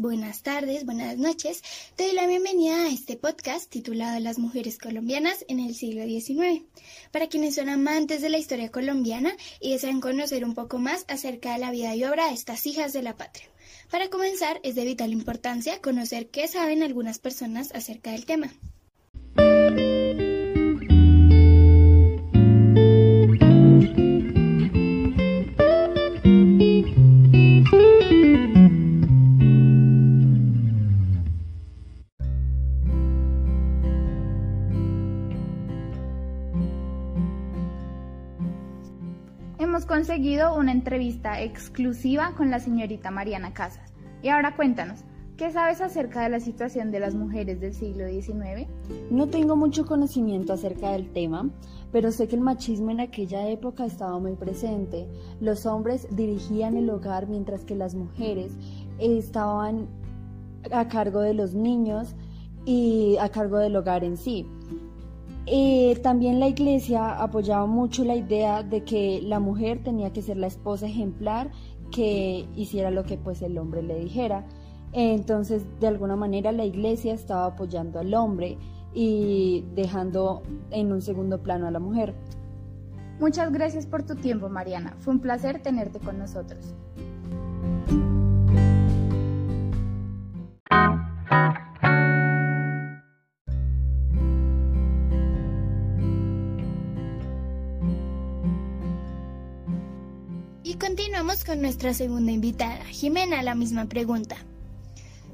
buenas tardes, buenas noches. Te doy la bienvenida a este podcast titulado Las mujeres colombianas en el siglo XIX. Para quienes son amantes de la historia colombiana y desean conocer un poco más acerca de la vida y obra de estas hijas de la patria. Para comenzar, es de vital importancia conocer qué saben algunas personas acerca del tema. Hemos conseguido una entrevista exclusiva con la señorita Mariana Casas. Y ahora cuéntanos, ¿qué sabes acerca de la situación de las mujeres del siglo XIX? No tengo mucho conocimiento acerca del tema, pero sé que el machismo en aquella época estaba muy presente. Los hombres dirigían el hogar mientras que las mujeres estaban a cargo de los niños y a cargo del hogar en sí. Eh, también la iglesia apoyaba mucho la idea de que la mujer tenía que ser la esposa ejemplar que hiciera lo que pues el hombre le dijera. Entonces, de alguna manera la iglesia estaba apoyando al hombre y dejando en un segundo plano a la mujer. Muchas gracias por tu tiempo, Mariana. Fue un placer tenerte con nosotros. Nuestra segunda invitada, Jimena, la misma pregunta.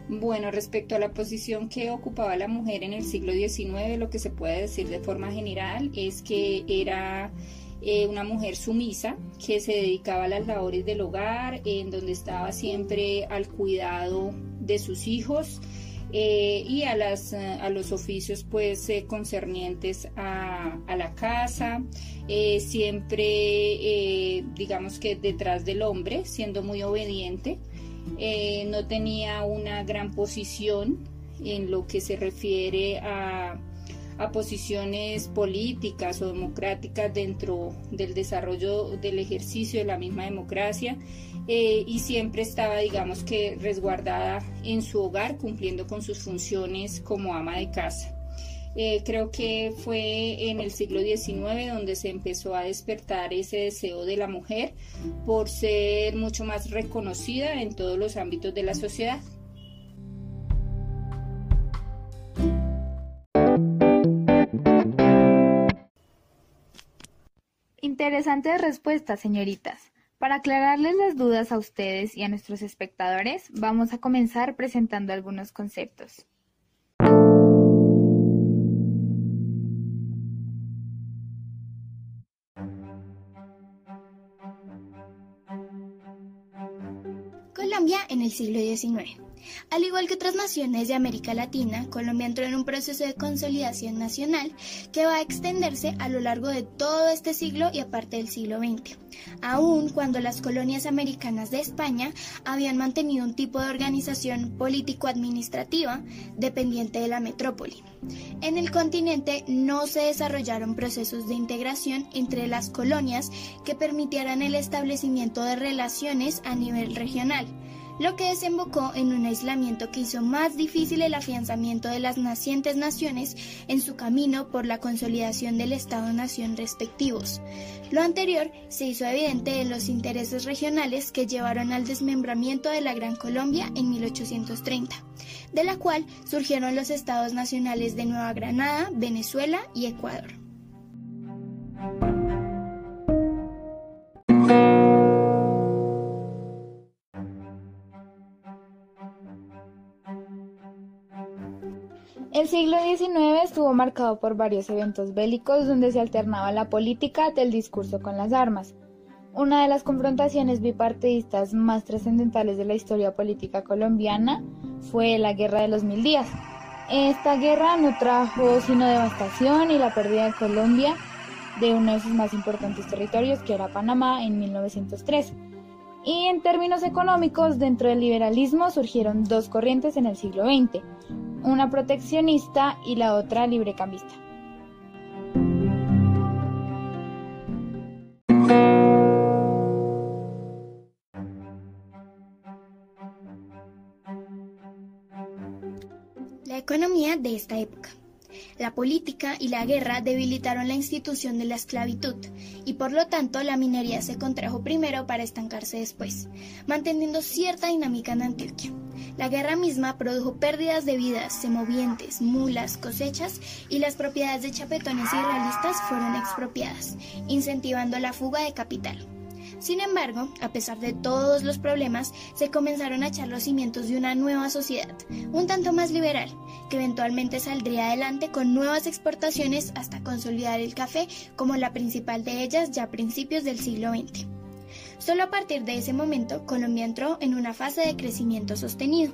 Bueno, respecto a la posición que ocupaba la mujer en el siglo XIX, lo que se puede decir de forma general es que era eh, una mujer sumisa que se dedicaba a las labores del hogar, en donde estaba siempre al cuidado de sus hijos eh, y a, las, eh, a los oficios pues concernientes a, la casa, siempre digamos que detrás del hombre, siendo muy obediente. Eh, no tenía una gran posición en lo que se refiere a, posiciones políticas o democráticas dentro del desarrollo del ejercicio de la misma democracia eh, y siempre estaba, digamos que, resguardada en su hogar cumpliendo con sus funciones como ama de casa. Eh, creo que fue en el siglo XIX donde se empezó a despertar ese deseo de la mujer por ser mucho más reconocida en todos los ámbitos de la sociedad. Interesantes respuestas, señoritas. Para aclararles las dudas a ustedes y a nuestros espectadores, vamos a comenzar presentando algunos conceptos. Colombia en el siglo XIX. Al igual que otras naciones de América Latina, Colombia entró en un proceso de consolidación nacional que va a extenderse a lo largo de todo este siglo y aparte del siglo XX, aun cuando las colonias americanas de España habían mantenido un tipo de organización político-administrativa dependiente de la metrópoli. En el continente no se desarrollaron procesos de integración entre las colonias que permitieran el establecimiento de relaciones a nivel regional lo que desembocó en un aislamiento que hizo más difícil el afianzamiento de las nacientes naciones en su camino por la consolidación del Estado-nación respectivos. Lo anterior se hizo evidente en los intereses regionales que llevaron al desmembramiento de la Gran Colombia en 1830, de la cual surgieron los estados nacionales de Nueva Granada, Venezuela y Ecuador. Siglo XIX estuvo marcado por varios eventos bélicos donde se alternaba la política del discurso con las armas. Una de las confrontaciones bipartidistas más trascendentales de la historia política colombiana fue la Guerra de los Mil Días. Esta guerra no trajo sino devastación y la pérdida de Colombia de uno de sus más importantes territorios, que era Panamá, en 1903. Y en términos económicos, dentro del liberalismo surgieron dos corrientes en el siglo XX una proteccionista y la otra librecambista. La economía de esta época. La política y la guerra debilitaron la institución de la esclavitud y por lo tanto la minería se contrajo primero para estancarse después, manteniendo cierta dinámica en Antioquia. La guerra misma produjo pérdidas de vidas, semovientes, mulas, cosechas y las propiedades de chapetones y realistas fueron expropiadas, incentivando la fuga de capital. Sin embargo, a pesar de todos los problemas, se comenzaron a echar los cimientos de una nueva sociedad, un tanto más liberal, que eventualmente saldría adelante con nuevas exportaciones hasta consolidar el café como la principal de ellas ya a principios del siglo XX. Solo a partir de ese momento, Colombia entró en una fase de crecimiento sostenido.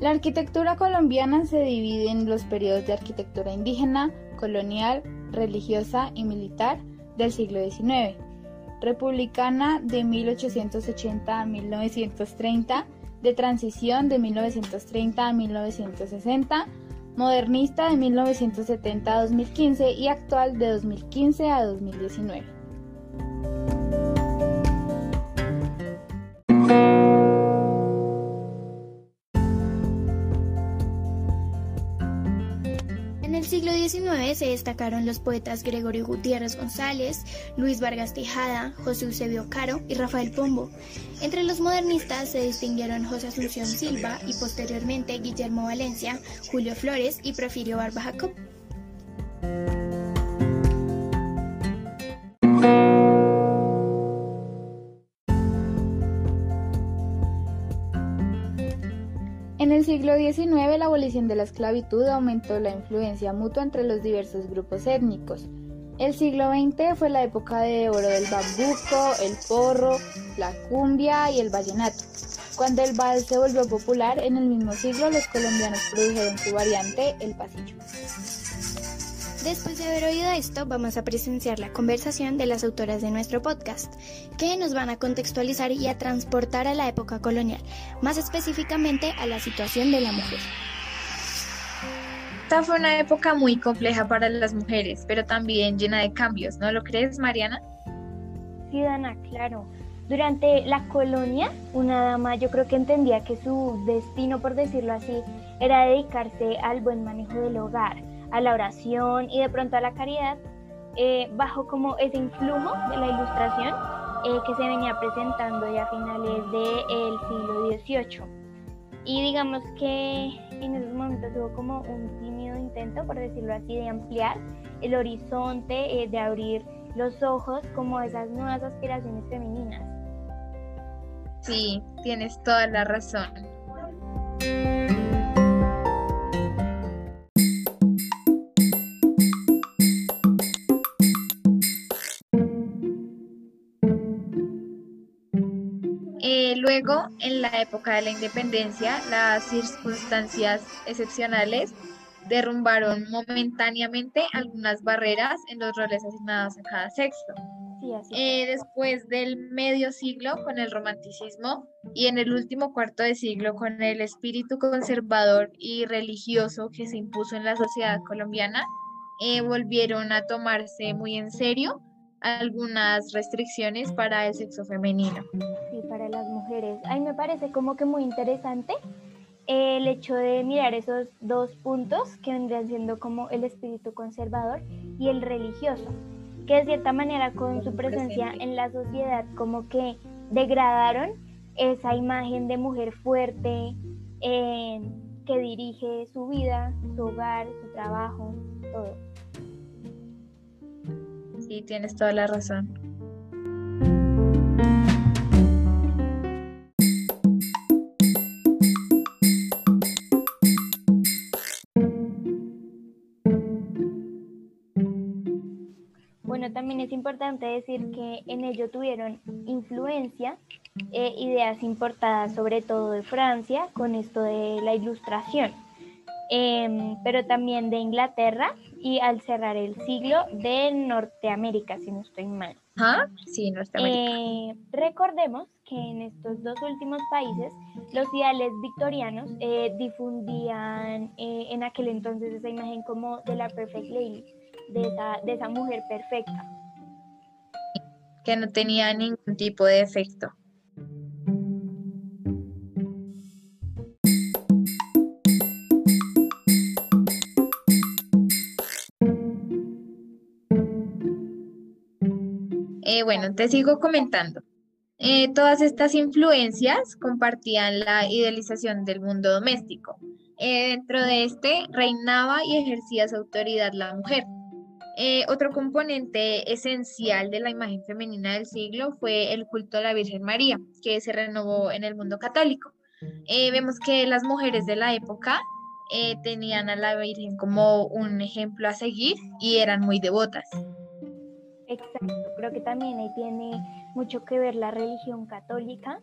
La arquitectura colombiana se divide en los periodos de arquitectura indígena, colonial, religiosa y militar del siglo XIX, republicana de 1880 a 1930, de transición de 1930 a 1960, modernista de 1970 a 2015 y actual de 2015 a 2019. XIX se destacaron los poetas Gregorio Gutiérrez González, Luis Vargas Tejada, José Eusebio Caro y Rafael Pombo. Entre los modernistas se distinguieron José Asunción Silva y posteriormente Guillermo Valencia, Julio Flores y Porfirio Barba Jacob. Siglo XIX, la abolición de la esclavitud aumentó la influencia mutua entre los diversos grupos étnicos. El siglo XX fue la época de oro del bambuco, el porro, la cumbia y el vallenato. Cuando el vals se volvió popular, en el mismo siglo los colombianos produjeron su variante, el pasillo. Después de haber oído esto, vamos a presenciar la conversación de las autoras de nuestro podcast, que nos van a contextualizar y a transportar a la época colonial, más específicamente a la situación de la mujer. Esta fue una época muy compleja para las mujeres, pero también llena de cambios, ¿no lo crees, Mariana? Sí, Dana, claro. Durante la colonia, una dama yo creo que entendía que su destino, por decirlo así, era dedicarse al buen manejo del hogar a la oración y de pronto a la caridad, eh, bajo como ese influjo de la ilustración eh, que se venía presentando ya a finales del siglo XVIII. Y digamos que en esos momentos hubo como un tímido intento, por decirlo así, de ampliar el horizonte, eh, de abrir los ojos como esas nuevas aspiraciones femeninas. Sí, tienes toda la razón. Luego, en la época de la independencia, las circunstancias excepcionales derrumbaron momentáneamente algunas barreras en los roles asignados a cada sexo. Eh, después del medio siglo con el romanticismo y en el último cuarto de siglo con el espíritu conservador y religioso que se impuso en la sociedad colombiana, eh, volvieron a tomarse muy en serio algunas restricciones para el sexo femenino. Sí, para las mujeres. A mí me parece como que muy interesante el hecho de mirar esos dos puntos que vendrían siendo como el espíritu conservador y el religioso, que de cierta manera con su presencia en la sociedad como que degradaron esa imagen de mujer fuerte eh, que dirige su vida, su hogar, su trabajo, todo. Sí, tienes toda la razón. Bueno, también es importante decir que en ello tuvieron influencia eh, ideas importadas sobre todo de Francia con esto de la ilustración, em, pero también de Inglaterra y al cerrar el siglo de Norteamérica, si no estoy mal. ¿Ah? Sí, Norteamérica. Eh, recordemos que en estos dos últimos países los ideales victorianos eh, difundían eh, en aquel entonces esa imagen como de la Perfect Lady, de esa, de esa mujer perfecta. Que no tenía ningún tipo de efecto. Eh, bueno, te sigo comentando. Eh, todas estas influencias compartían la idealización del mundo doméstico. Eh, dentro de este reinaba y ejercía su autoridad la mujer. otro componente esencial de la imagen femenina del siglo fue el culto a la Virgen María, que se renovó en el mundo católico. vemos que las mujeres de la época tenían a la Virgen como un ejemplo a seguir y eran muy devotas. Exacto, creo que también ahí tiene mucho que ver la religión católica,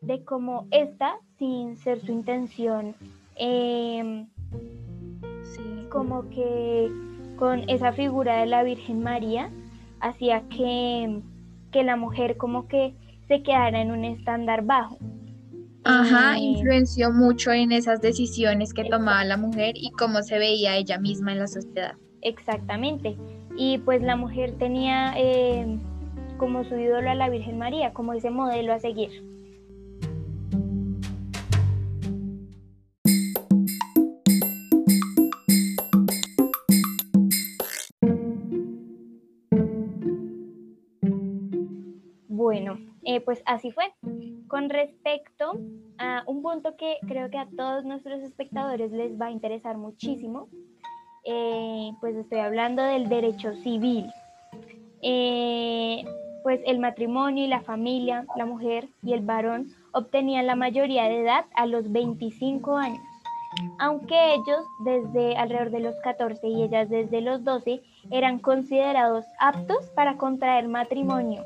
de cómo esta, sin ser su intención, em, como que con esa figura de la Virgen María, hacía que, que la mujer como que se quedara en un estándar bajo. Ajá, eh, influenció mucho en esas decisiones que tomaba la mujer y cómo se veía ella misma en la sociedad. Exactamente y pues la mujer tenía eh, como su ídolo a la Virgen María, como ese modelo a seguir. Bueno, eh, pues así fue. Con respecto a un punto que creo que a todos nuestros espectadores les va a interesar muchísimo, eh, pues estoy hablando del derecho civil. Eh, pues el matrimonio y la familia, la mujer y el varón obtenían la mayoría de edad a los 25 años, aunque ellos desde alrededor de los 14 y ellas desde los 12 eran considerados aptos para contraer matrimonio.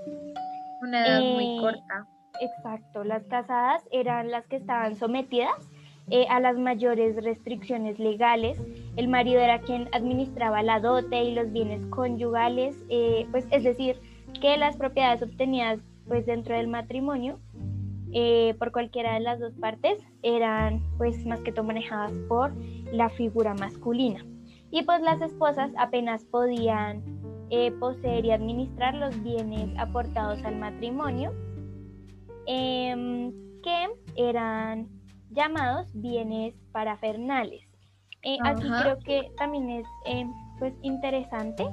Una edad muy eh, corta. Exacto, las casadas eran las que estaban sometidas eh, a las mayores restricciones legales. El marido era quien administraba la dote y los bienes conyugales, eh, pues es decir, que las propiedades obtenidas pues dentro del matrimonio eh, por cualquiera de las dos partes eran pues más que todo manejadas por la figura masculina. Y pues las esposas apenas podían poseer y administrar los bienes aportados al matrimonio, em, que eran llamados bienes parafernales. Eh, aquí creo que también es eh, pues interesante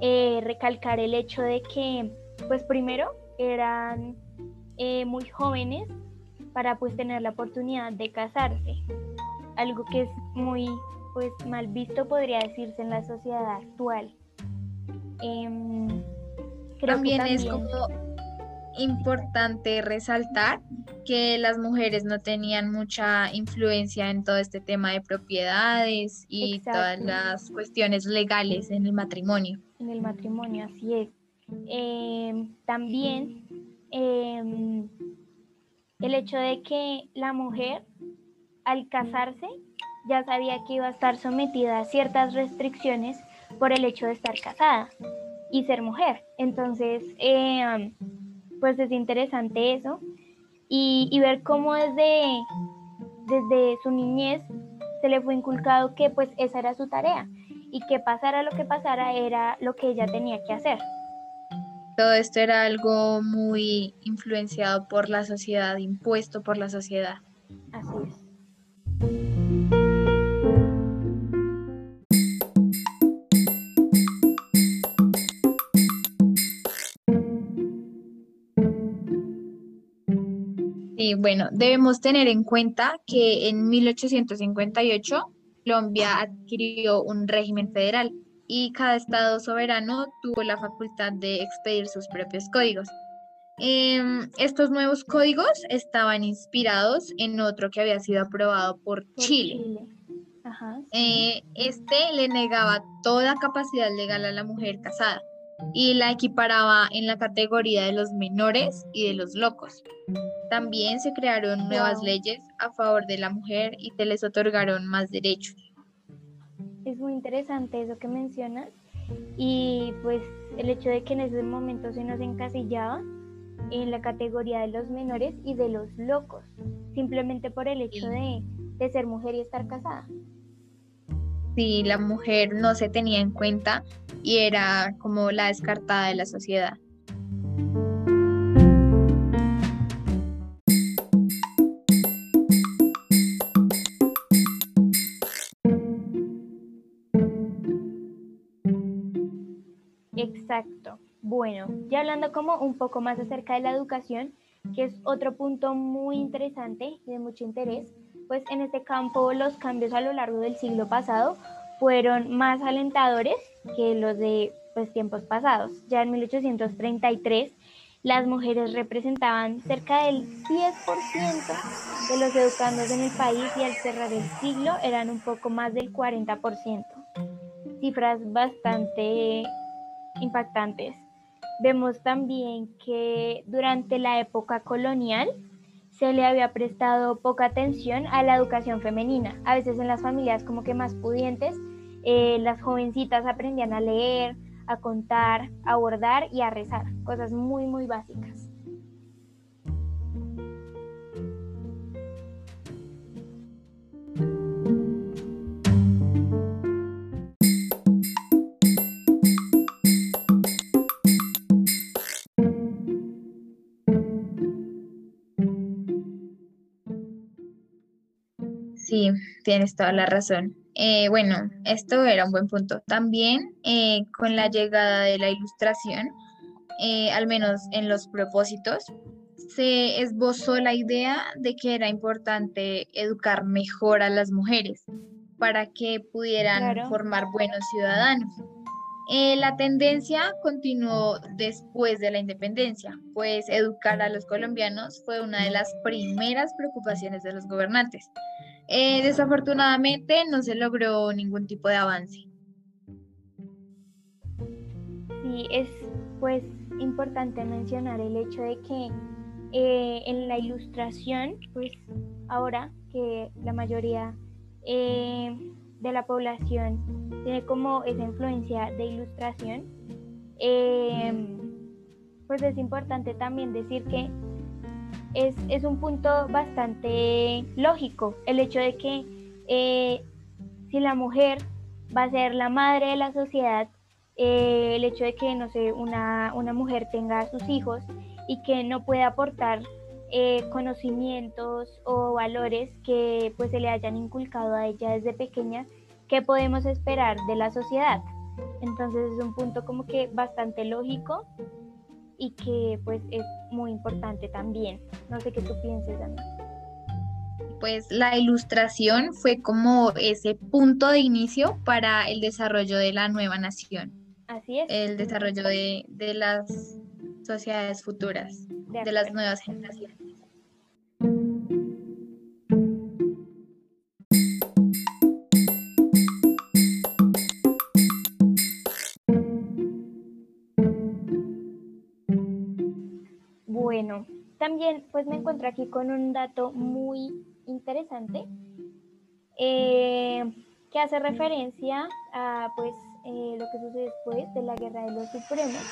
eh, recalcar el hecho de que pues primero eran muy jóvenes para pues tener la oportunidad de casarse, algo que es muy pues mal visto podría decirse en la sociedad actual. Em, creo también, que también es como importante resaltar que las mujeres no tenían mucha influencia en todo este tema de propiedades y todas las cuestiones legales en el matrimonio. En el matrimonio, así es. Em, también em, el hecho de que la mujer al casarse ya sabía que iba a estar sometida a ciertas restricciones por el hecho de estar casada y ser mujer. Entonces, eh, pues es interesante eso y, ver cómo desde, desde su niñez se le fue inculcado que pues esa era su tarea y que pasara lo que pasara era lo que ella tenía que hacer. Todo esto era algo muy influenciado por la sociedad, impuesto por la sociedad. Así es. Bueno, debemos tener en cuenta que en 1858 Colombia adquirió un régimen federal y cada estado soberano tuvo la facultad de expedir sus propios códigos. Em, estos nuevos códigos estaban inspirados en otro que había sido aprobado por, Chile. Eh, este le negaba toda capacidad legal a la mujer casada y la equiparaba en la categoría de los menores y de los locos. También se crearon nuevas leyes a favor de la mujer y se les otorgaron más derechos. Es muy interesante eso que mencionas y pues el hecho de que en ese momento se nos encasillaba en la categoría de los menores y de los locos, simplemente por el hecho de, de ser mujer y estar casada. Sí, la mujer no se tenía en cuenta y era como la descartada de la sociedad. Exacto. Bueno, ya hablando como un poco más acerca de la educación, que es otro punto muy interesante y de mucho interés, pues en este campo los cambios a lo largo del siglo pasado fueron más alentadores que los de pues, tiempos pasados. Ya en 1833 las mujeres representaban cerca del 10% de los educandos en el país y al cerrar el siglo eran un poco más del 40%. Cifras bastante impactantes. Vemos también que durante la época colonial se le había prestado poca atención a la educación femenina. A veces en las familias como que más pudientes, eh, las jovencitas aprendían a leer, a contar, a bordar y a rezar, cosas muy, muy básicas. Tienes toda la razón. Eh, bueno, esto era un buen punto. También eh, con la llegada de la ilustración, eh, al menos en los propósitos, se esbozó la idea de que era importante educar mejor a las mujeres para que pudieran formar buenos ciudadanos. la tendencia continuó después de la independencia, pues educar a los colombianos fue una de las primeras preocupaciones de los gobernantes. Eh, desafortunadamente no se logró ningún tipo de avance. Sí, es pues importante mencionar el hecho de que eh, en la ilustración, pues ahora que la mayoría eh, de la población tiene como esa influencia de ilustración, pues es importante también decir que es, un punto bastante lógico el hecho de que eh, si la mujer va a ser la madre de la sociedad, eh, el hecho de que, no sé, una, mujer tenga sus hijos y que no pueda aportar eh, conocimientos o valores que pues se le hayan inculcado a ella desde pequeña, ¿qué podemos esperar de la sociedad? Entonces es un punto como que bastante lógico y que pues es muy importante también. No sé qué tú pienses, Ana. Pues la ilustración fue como ese punto de inicio para el desarrollo de la nueva nación. Así es. El desarrollo de, las sociedades futuras, de las nuevas generaciones. También pues me encuentro aquí con un dato muy interesante eh, que hace referencia a pues eh, lo que sucede después de la Guerra de los Supremos,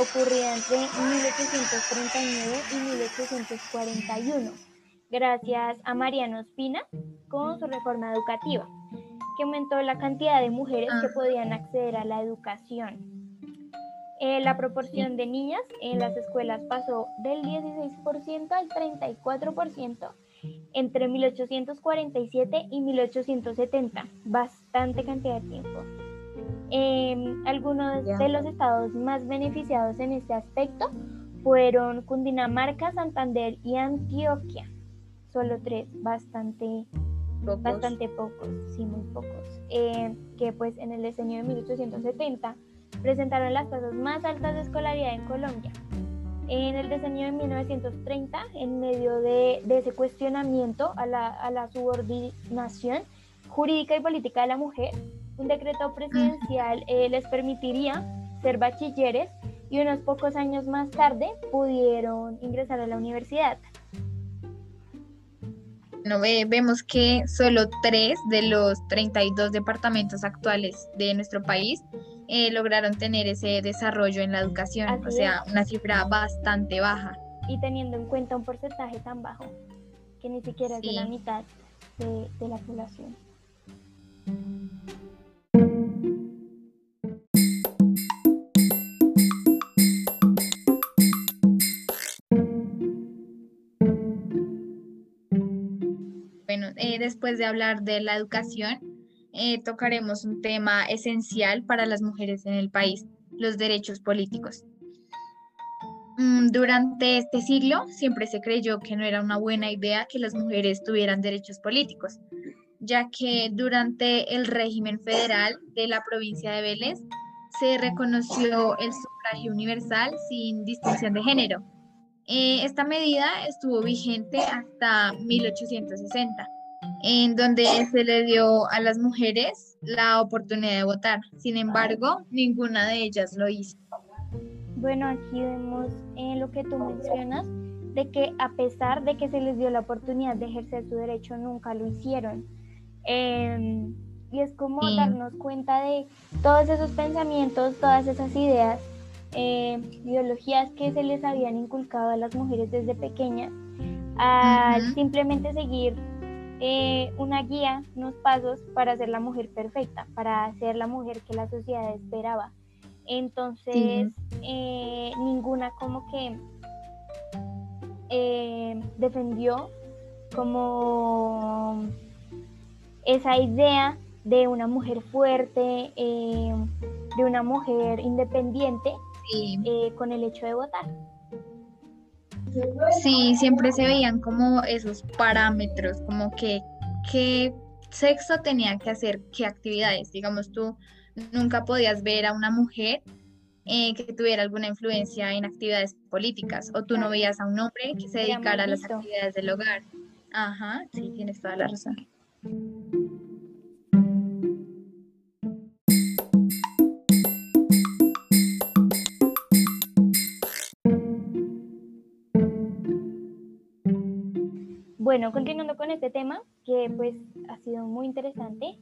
ocurrida entre 1839 y 1841, gracias a Mariano Espina con su reforma educativa, que aumentó la cantidad de mujeres que ah. podían acceder a la educación. Eh, la proporción de niñas en las escuelas pasó del 16% al 34% entre 1847 y 1870, bastante cantidad de tiempo. Em, algunos de los estados más beneficiados en este aspecto fueron Cundinamarca, Santander y Antioquia. Solo tres, bastante pocos, bastante pocos sí, muy pocos. Eh, que pues en el diseño de 1870 presentaron las tasas más altas de escolaridad en Colombia. En el diseño de 1930, en medio de, ese cuestionamiento a la, subordinación jurídica y política de la mujer, un decreto presidencial eh, les permitiría ser bachilleres y unos pocos años más tarde pudieron ingresar a la universidad. No, vemos que solo tres de los 32 departamentos actuales de nuestro país eh, lograron tener ese desarrollo en la educación, o sea, una cifra bastante baja. Y teniendo en cuenta un porcentaje tan bajo, que ni siquiera es de la mitad de, de la población. Bueno, eh, después de hablar de la educación, eh, tocaremos un tema esencial para las mujeres en el país, los derechos políticos. Mm, durante este siglo siempre se creyó que no era una buena idea que las mujeres tuvieran derechos políticos, ya que durante el régimen federal de la provincia de Vélez se reconoció el sufragio universal sin distinción de género. Eh, esta medida estuvo vigente hasta 1860, en donde se le dio a las mujeres la oportunidad de votar. Sin embargo, ninguna de ellas lo hizo. Bueno, aquí vemos lo que tú mencionas, de que a pesar de que se les dio la oportunidad de ejercer su derecho, nunca lo hicieron. Em, y es como darnos cuenta de todos esos pensamientos, todas esas ideas, eh, ideologías que se les habían inculcado a las mujeres desde pequeñas, al simplemente seguir eh, una guía, unos pasos para ser la mujer perfecta, para ser la mujer que la sociedad esperaba. Entonces, eh, ninguna como que defendió como esa idea de una mujer fuerte, eh, de una mujer independiente eh, con el hecho de votar. Sí, siempre se veían como esos parámetros, como que qué sexo tenía que hacer, qué actividades. Digamos, tú nunca podías ver a una mujer eh, que tuviera alguna influencia en actividades políticas, o tú no veías a un hombre que se dedicara a las actividades del hogar. Ajá, sí, tienes toda la razón. Bueno, continuando con este tema, que pues ha sido muy interesante,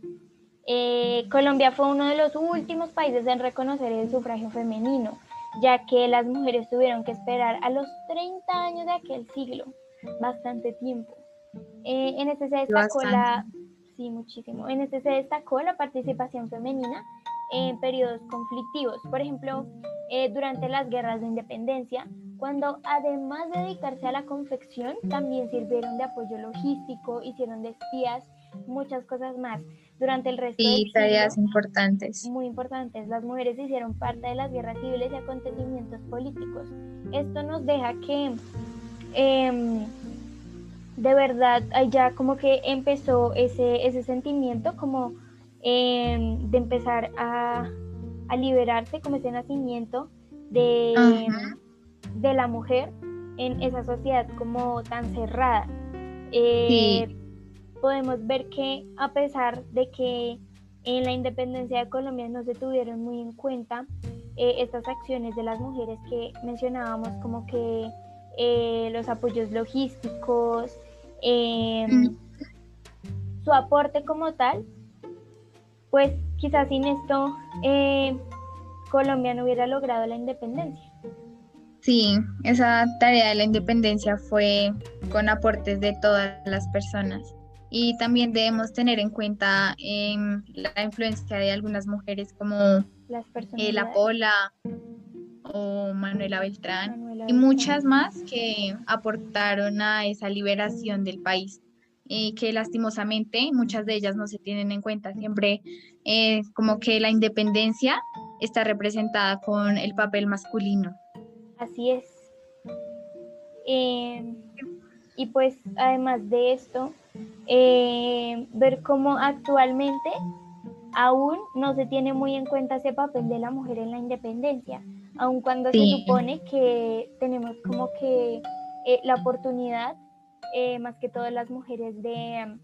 eh, Colombia fue uno de los últimos países en reconocer el sufragio femenino, ya que las mujeres tuvieron que esperar a los 30 años de aquel siglo, bastante tiempo. Eh, en este se destacó la, sí, muchísimo. En este se destacó la participación femenina en periodos conflictivos, por ejemplo, eh, durante las guerras de independencia, cuando además de dedicarse a la confección, también sirvieron de apoyo logístico, hicieron de espías, muchas cosas más. Durante el resto de tareas importantes. Muy importantes. Las mujeres hicieron parte de las guerras civiles y acontecimientos políticos. Esto nos deja que em, de verdad ya como que empezó ese, ese sentimiento como em, de empezar a, a liberarse, como ese nacimiento de de la mujer en esa sociedad como tan cerrada. Eh, podemos ver que a pesar de que en la independencia de Colombia no se tuvieron muy en cuenta eh, estas acciones de las mujeres que mencionábamos como que eh, los apoyos logísticos, em, mm. su aporte como tal, pues quizás sin esto Colombia no hubiera logrado la independencia. Sí, esa tarea de la independencia fue con aportes de todas las personas. Y también debemos tener en cuenta em, la influencia de algunas mujeres como La Pola o Manuela Beltrán y muchas más que aportaron a esa liberación del país y que lastimosamente muchas de ellas no se tienen en cuenta. Siempre eh, como que la independencia está representada con el papel masculino. Así es. Em, y pues además de esto, em, ver cómo actualmente aún no se tiene muy en cuenta ese papel de la mujer en la independencia, aun cuando se supone que tenemos como que eh, la oportunidad, eh, más que todas las mujeres, de,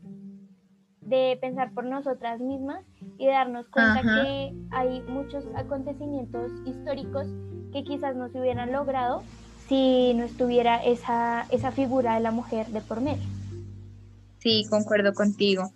de pensar por nosotras mismas y darnos cuenta que hay muchos acontecimientos históricos que quizás no se hubieran logrado si no estuviera esa, esa figura de la mujer de por medio. Sí, concuerdo contigo.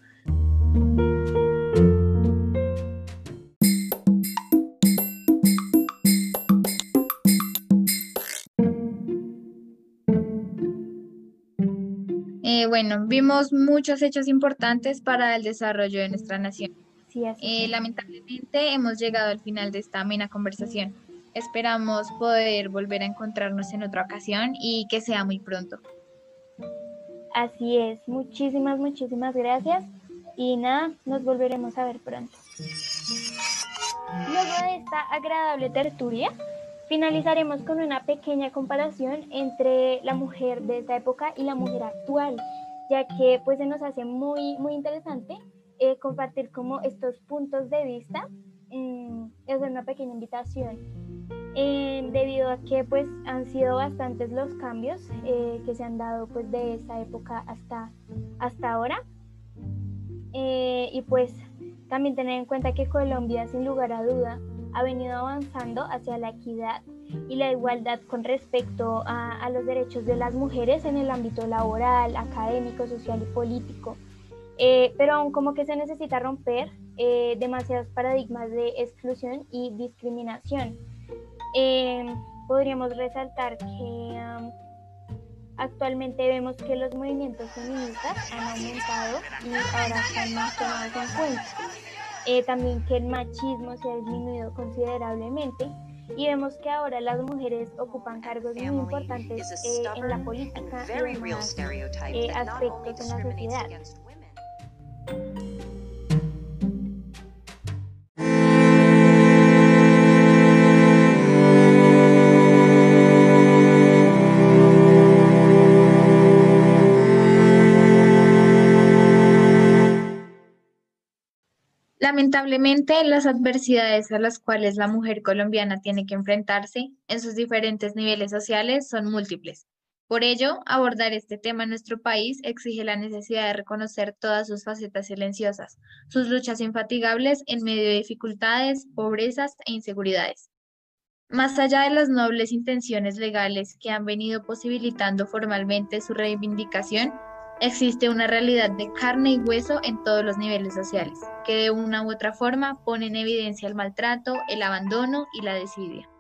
Eh, bueno, vimos muchos hechos importantes para el desarrollo de nuestra nación. Sí, eh, lamentablemente hemos llegado al final de esta amena conversación. Esperamos poder volver a encontrarnos en otra ocasión y que sea muy pronto. Así es, muchísimas, muchísimas gracias y nada, nos volveremos a ver pronto. Luego de esta agradable tertulia, finalizaremos con una pequeña comparación entre la mujer de esta época y la mujer actual, ya que pues se nos hace muy, muy interesante eh, compartir como estos puntos de vista. Mm, es una pequeña invitación eh, debido a que pues han sido bastantes los cambios eh, que se han dado pues de esa época hasta, hasta ahora. y pues también tener en cuenta que Colombia sin lugar a duda ha venido avanzando hacia la equidad y la igualdad con respecto a, los derechos de las mujeres en el ámbito laboral, académico, social y político. Eh, pero aún como que se necesita romper eh, demasiados paradigmas de exclusión y discriminación. Eh, podríamos resaltar que um, actualmente vemos que los movimientos feministas han aumentado y ahora están más tomados en cuenta. Eh, también que el machismo se ha disminuido considerablemente y vemos que ahora las mujeres ocupan cargos muy importantes eh, en la política y demás eh, aspectos en la sociedad. Lamentablemente, las adversidades a las cuales la mujer colombiana tiene que enfrentarse en sus diferentes niveles sociales son múltiples. Por ello, abordar este tema en nuestro país exige la necesidad de reconocer todas sus facetas silenciosas, sus luchas infatigables en medio de dificultades, pobrezas e inseguridades. Más allá de las nobles intenciones legales que han venido posibilitando formalmente su reivindicación, Existe una realidad de carne y hueso en todos los niveles sociales, que de una u otra forma pone en evidencia el maltrato, el abandono y la desidia.